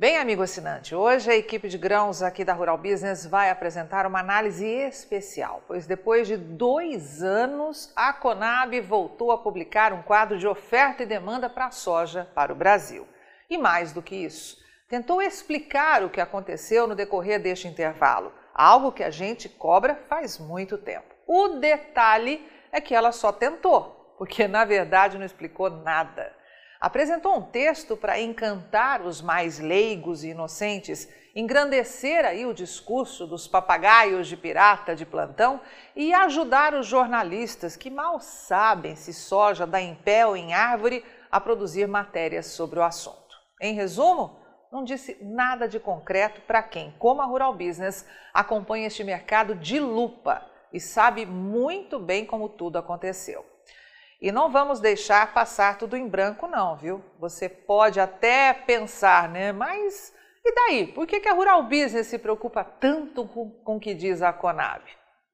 Bem, amigo assinante, hoje a equipe de grãos aqui da Rural Business vai apresentar uma análise especial, pois depois de dois anos, a Conab voltou a publicar um quadro de oferta e demanda para a soja para o Brasil. E mais do que isso, tentou explicar o que aconteceu no decorrer deste intervalo, algo que a gente cobra faz muito tempo. O detalhe é que ela só tentou, porque na verdade não explicou nada apresentou um texto para encantar os mais leigos e inocentes, engrandecer aí o discurso dos papagaios de pirata de plantão e ajudar os jornalistas que mal sabem se soja dá em pé ou em árvore a produzir matérias sobre o assunto. Em resumo, não disse nada de concreto para quem, como a Rural Business, acompanha este mercado de lupa e sabe muito bem como tudo aconteceu. E não vamos deixar passar tudo em branco, não, viu? Você pode até pensar, né? Mas e daí? Por que, que a Rural Business se preocupa tanto com, com o que diz a Conab?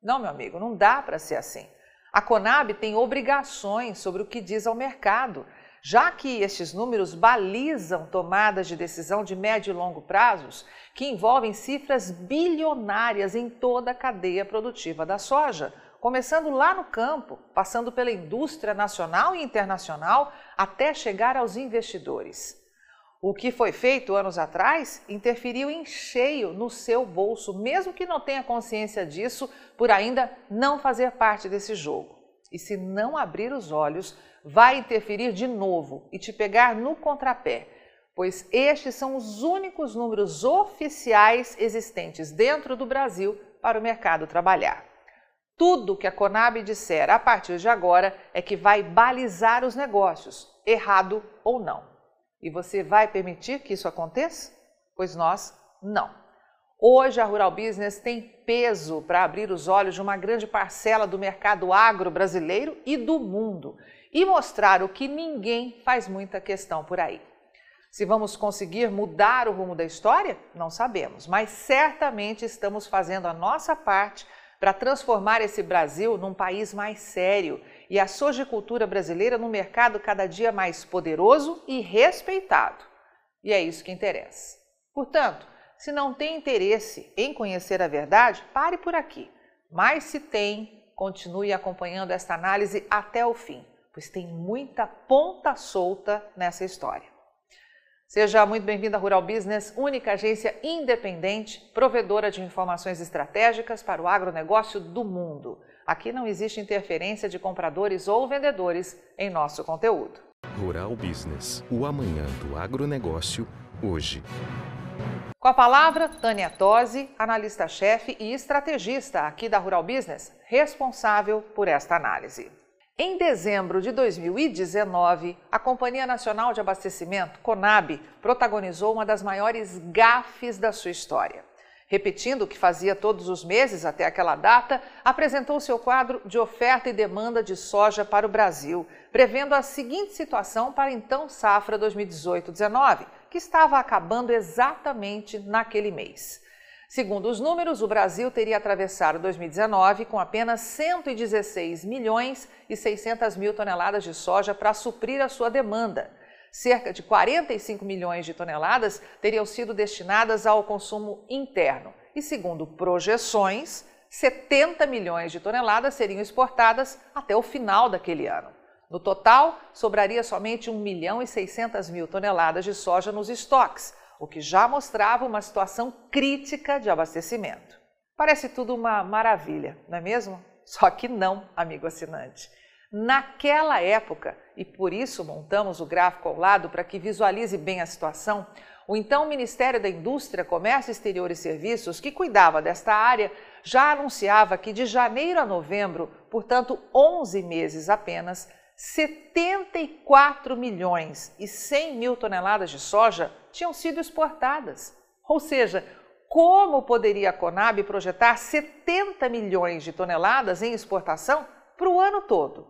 Não, meu amigo, não dá para ser assim. A Conab tem obrigações sobre o que diz ao mercado, já que estes números balizam tomadas de decisão de médio e longo prazos que envolvem cifras bilionárias em toda a cadeia produtiva da soja começando lá no campo, passando pela indústria nacional e internacional, até chegar aos investidores. O que foi feito anos atrás interferiu em cheio no seu bolso, mesmo que não tenha consciência disso, por ainda não fazer parte desse jogo. E se não abrir os olhos, vai interferir de novo e te pegar no contrapé, pois estes são os únicos números oficiais existentes dentro do Brasil para o mercado trabalhar. Tudo que a Conab disser a partir de agora é que vai balizar os negócios, errado ou não. E você vai permitir que isso aconteça? Pois nós não. Hoje a Rural Business tem peso para abrir os olhos de uma grande parcela do mercado agro brasileiro e do mundo e mostrar o que ninguém faz muita questão por aí. Se vamos conseguir mudar o rumo da história, não sabemos, mas certamente estamos fazendo a nossa parte para transformar esse Brasil num país mais sério e a sojicultura brasileira num mercado cada dia mais poderoso e respeitado. E é isso que interessa. Portanto, se não tem interesse em conhecer a verdade, pare por aqui. Mas se tem, continue acompanhando esta análise até o fim, pois tem muita ponta solta nessa história. Seja muito bem-vindo à Rural Business, única agência independente, provedora de informações estratégicas para o agronegócio do mundo. Aqui não existe interferência de compradores ou vendedores em nosso conteúdo. Rural Business, o amanhã do agronegócio, hoje. Com a palavra, Tânia Tosi, analista-chefe e estrategista aqui da Rural Business, responsável por esta análise. Em dezembro de 2019, a Companhia Nacional de Abastecimento, CONAB, protagonizou uma das maiores gafes da sua história. Repetindo o que fazia todos os meses até aquela data, apresentou seu quadro de oferta e demanda de soja para o Brasil, prevendo a seguinte situação para então safra 2018-19, que estava acabando exatamente naquele mês. Segundo os números, o Brasil teria atravessado 2019 com apenas 116 milhões e 600 mil toneladas de soja para suprir a sua demanda. Cerca de 45 milhões de toneladas teriam sido destinadas ao consumo interno e, segundo projeções, 70 milhões de toneladas seriam exportadas até o final daquele ano. No total, sobraria somente 1 milhão e 600 mil toneladas de soja nos estoques, o que já mostrava uma situação crítica de abastecimento. Parece tudo uma maravilha, não é mesmo? Só que não, amigo assinante. Naquela época, e por isso montamos o gráfico ao lado para que visualize bem a situação, o então Ministério da Indústria, Comércio Exterior e Serviços, que cuidava desta área, já anunciava que de janeiro a novembro, portanto 11 meses apenas, 74 milhões e 100 mil toneladas de soja tinham sido exportadas. Ou seja, como poderia a Conab projetar 70 milhões de toneladas em exportação para o ano todo?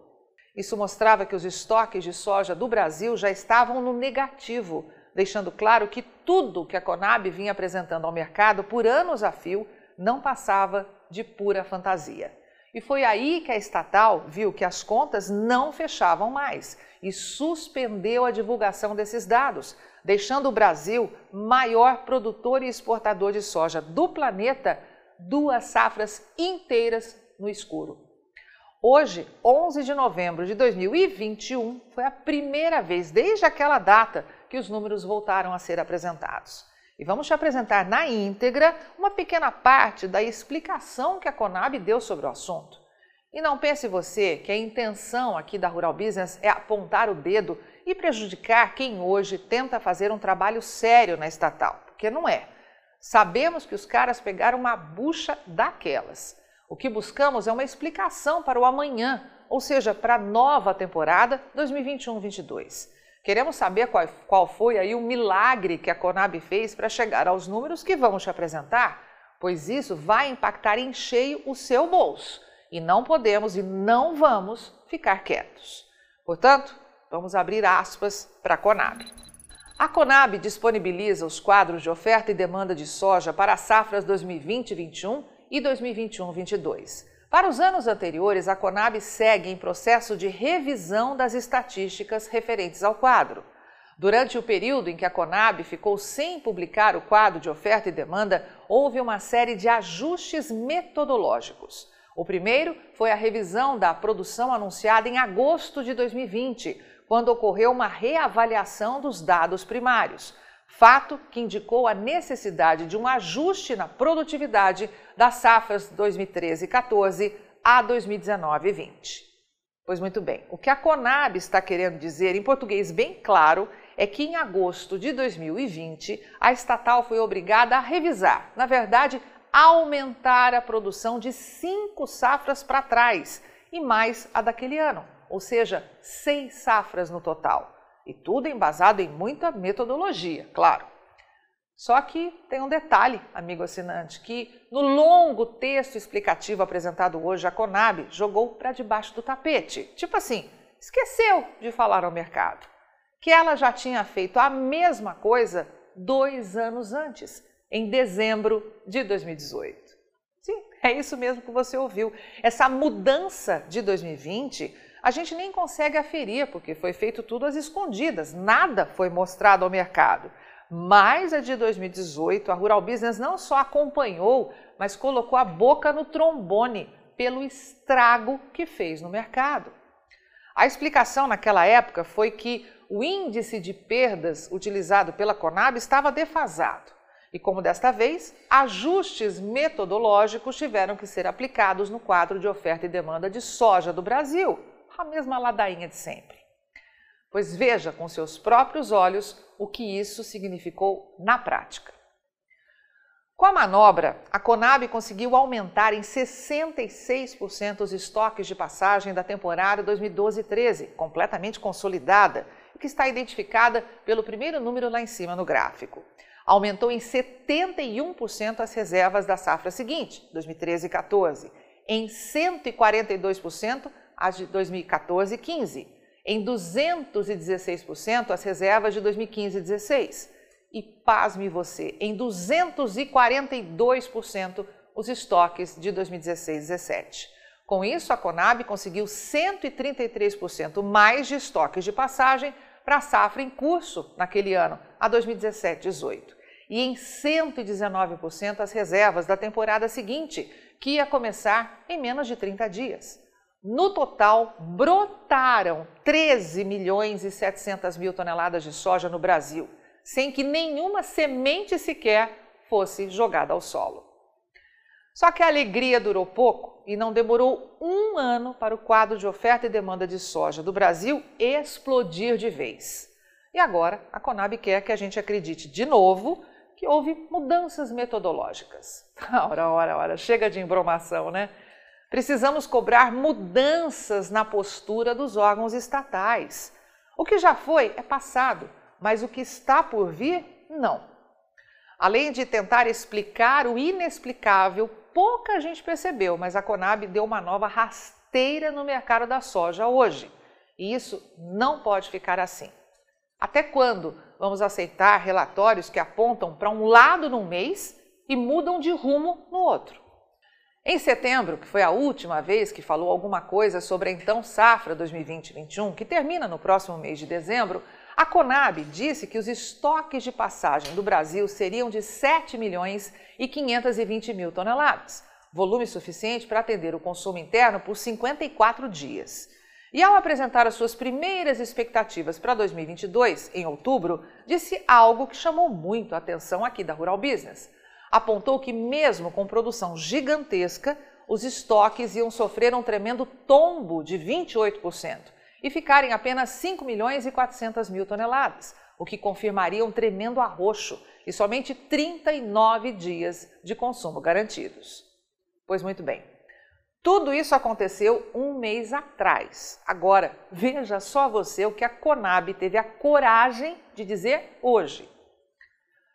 Isso mostrava que os estoques de soja do Brasil já estavam no negativo, deixando claro que tudo que a Conab vinha apresentando ao mercado por anos a fio não passava de pura fantasia. E foi aí que a estatal viu que as contas não fechavam mais e suspendeu a divulgação desses dados, deixando o Brasil maior produtor e exportador de soja do planeta, duas safras inteiras no escuro. Hoje, 11 de novembro de 2021, foi a primeira vez desde aquela data que os números voltaram a ser apresentados. E vamos te apresentar na íntegra uma pequena parte da explicação que a Conab deu sobre o assunto. E não pense você que a intenção aqui da Rural Business é apontar o dedo e prejudicar quem hoje tenta fazer um trabalho sério na estatal, porque não é. Sabemos que os caras pegaram uma bucha daquelas. O que buscamos é uma explicação para o amanhã, ou seja, para a nova temporada 2021-22. Queremos saber qual, qual foi aí o milagre que a Conab fez para chegar aos números que vamos te apresentar, pois isso vai impactar em cheio o seu bolso e não podemos e não vamos ficar quietos. Portanto, vamos abrir aspas para a Conab. A Conab disponibiliza os quadros de oferta e demanda de soja para as safras 2020-21 e 2021-22. Para os anos anteriores, a Conab segue em processo de revisão das estatísticas referentes ao quadro. Durante o período em que a Conab ficou sem publicar o quadro de oferta e demanda, houve uma série de ajustes metodológicos. O primeiro foi a revisão da produção anunciada em agosto de 2020, quando ocorreu uma reavaliação dos dados primários fato que indicou a necessidade de um ajuste na produtividade das safras 2013-14 a 2019-20. Pois muito bem, o que a Conab está querendo dizer, em português bem claro, é que em agosto de 2020 a estatal foi obrigada a revisar, na verdade, aumentar a produção de cinco safras para trás e mais a daquele ano, ou seja, seis safras no total. E tudo embasado em muita metodologia, claro. Só que tem um detalhe, amigo assinante, que no longo texto explicativo apresentado hoje, a Conab jogou para debaixo do tapete. Tipo assim, esqueceu de falar ao mercado que ela já tinha feito a mesma coisa dois anos antes, em dezembro de 2018. Sim, é isso mesmo que você ouviu. Essa mudança de 2020 a gente nem consegue aferir, porque foi feito tudo às escondidas, nada foi mostrado ao mercado. Mas a de 2018, a Rural Business não só acompanhou, mas colocou a boca no trombone pelo estrago que fez no mercado. A explicação naquela época foi que o índice de perdas utilizado pela Conab estava defasado. E como desta vez, ajustes metodológicos tiveram que ser aplicados no quadro de oferta e demanda de soja do Brasil a mesma ladainha de sempre. Pois veja com seus próprios olhos o que isso significou na prática. Com a manobra, a Conab conseguiu aumentar em 66% os estoques de passagem da temporada 2012-13, completamente consolidada, que está identificada pelo primeiro número lá em cima no gráfico. Aumentou em 71% as reservas da safra seguinte, 2013-14, em 142% as de 2014 e 15, em 216% as reservas de 2015 e 16. E pasme você, em 242% os estoques de 2016 e 17. Com isso, a Conab conseguiu 133% mais de estoques de passagem para a safra em curso naquele ano, a 2017-18. E em 119% as reservas da temporada seguinte, que ia começar em menos de 30 dias. No total, brotaram 13 milhões e 700 mil toneladas de soja no Brasil, sem que nenhuma semente sequer fosse jogada ao solo. Só que a alegria durou pouco e não demorou um ano para o quadro de oferta e demanda de soja do Brasil explodir de vez. E agora a Conab quer que a gente acredite de novo que houve mudanças metodológicas. Ora, ora, ora, chega de embromação, né? Precisamos cobrar mudanças na postura dos órgãos estatais. O que já foi é passado, mas o que está por vir, não. Além de tentar explicar o inexplicável, pouca gente percebeu, mas a Conab deu uma nova rasteira no mercado da soja hoje. E isso não pode ficar assim. Até quando vamos aceitar relatórios que apontam para um lado num mês e mudam de rumo no outro? Em setembro, que foi a última vez que falou alguma coisa sobre a então safra 2020-21, que termina no próximo mês de dezembro, a Conab disse que os estoques de passagem do Brasil seriam de 7 milhões e 520 mil toneladas, volume suficiente para atender o consumo interno por 54 dias. E ao apresentar as suas primeiras expectativas para 2022, em outubro, disse algo que chamou muito a atenção aqui da Rural Business apontou que, mesmo com produção gigantesca, os estoques iam sofrer um tremendo tombo de 28% e ficarem apenas 5 milhões e 400 mil toneladas, o que confirmaria um tremendo arroxo e somente 39 dias de consumo garantidos. Pois muito bem, tudo isso aconteceu um mês atrás. Agora, veja só você o que a Conab teve a coragem de dizer hoje.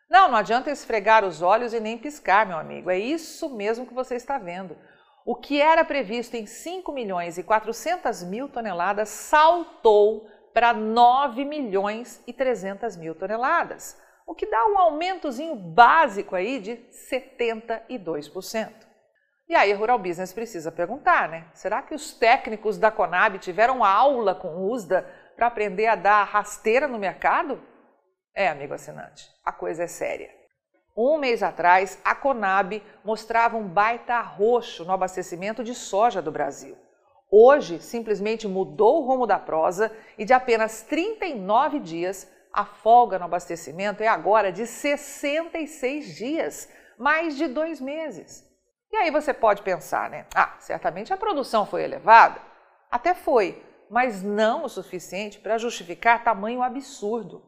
Não, não adianta esfregar os olhos e nem piscar, meu amigo. É isso mesmo que você está vendo. O que era previsto em 5 milhões e 400 mil toneladas saltou para 9 milhões e 300 mil toneladas, o que dá um aumentozinho básico aí de 72%. E aí a Rural Business precisa perguntar, né? Será que os técnicos da Conab tiveram aula com o USDA para aprender a dar rasteira no mercado? É, amigo assinante, a coisa é séria. Um mês atrás, a Conab mostrava um baita arroxo no abastecimento de soja do Brasil. Hoje, simplesmente mudou o rumo da prosa e de apenas 39 dias, a folga no abastecimento é agora de 66 dias, mais de dois meses. E aí você pode pensar, né? Ah, certamente a produção foi elevada. Até foi, mas não o suficiente para justificar tamanho absurdo.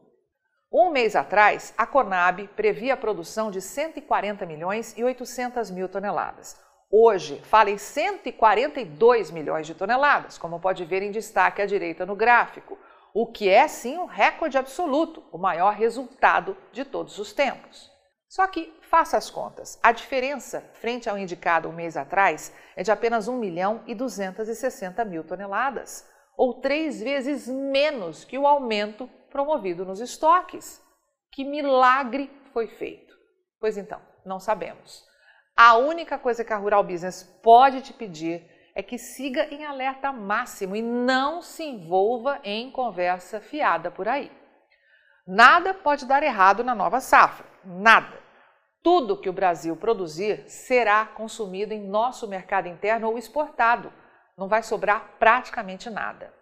Um mês atrás, a Conab previa a produção de 140 milhões e 800 mil toneladas. Hoje, fala em 142 milhões de toneladas, como pode ver em destaque à direita no gráfico, o que é sim um recorde absoluto, o maior resultado de todos os tempos. Só que, faça as contas, a diferença frente ao indicado um mês atrás é de apenas 1 milhão e 260 mil toneladas, ou três vezes menos que o aumento promovido nos estoques. Que milagre foi feito? Pois então, não sabemos. A única coisa que a Rural Business pode te pedir é que siga em alerta máximo e não se envolva em conversa fiada por aí. Nada pode dar errado na nova safra, nada. Tudo que o Brasil produzir será consumido em nosso mercado interno ou exportado. Não vai sobrar praticamente nada.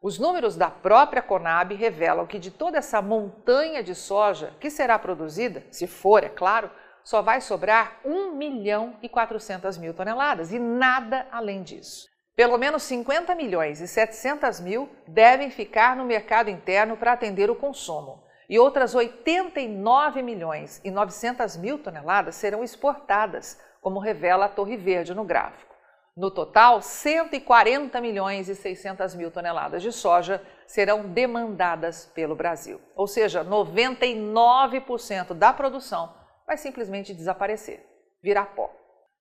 Os números da própria Conab revelam que de toda essa montanha de soja que será produzida, se for, é claro, só vai sobrar 1 milhão e 400 mil toneladas e nada além disso. Pelo menos 50 milhões e 700 mil devem ficar no mercado interno para atender o consumo e outras 89 milhões e 900 mil toneladas serão exportadas, como revela a Torre Verde no gráfico. No total, 140 milhões e 600 mil toneladas de soja serão demandadas pelo Brasil. Ou seja, 99% da produção vai simplesmente desaparecer, virar pó.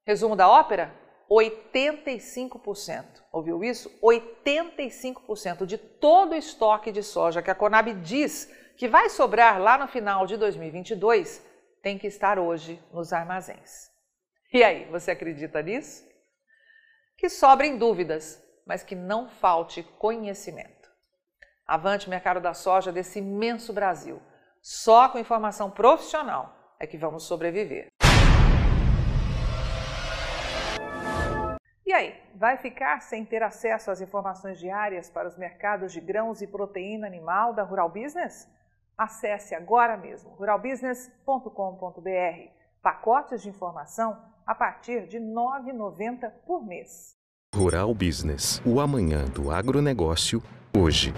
Resumo da ópera? 85%. Ouviu isso? 85% de todo o estoque de soja que a Conab diz que vai sobrar lá no final de 2022 tem que estar hoje nos armazéns. E aí, você acredita nisso? Que sobrem dúvidas, mas que não falte conhecimento. Avante mercado da soja desse imenso Brasil. Só com informação profissional é que vamos sobreviver. E aí, vai ficar sem ter acesso às informações diárias para os mercados de grãos e proteína animal da Rural Business? Acesse agora mesmo ruralbusiness.com.br. Pacotes de informação a partir de R$ 9,90 por mês. Rural Business, o amanhã do agronegócio, hoje.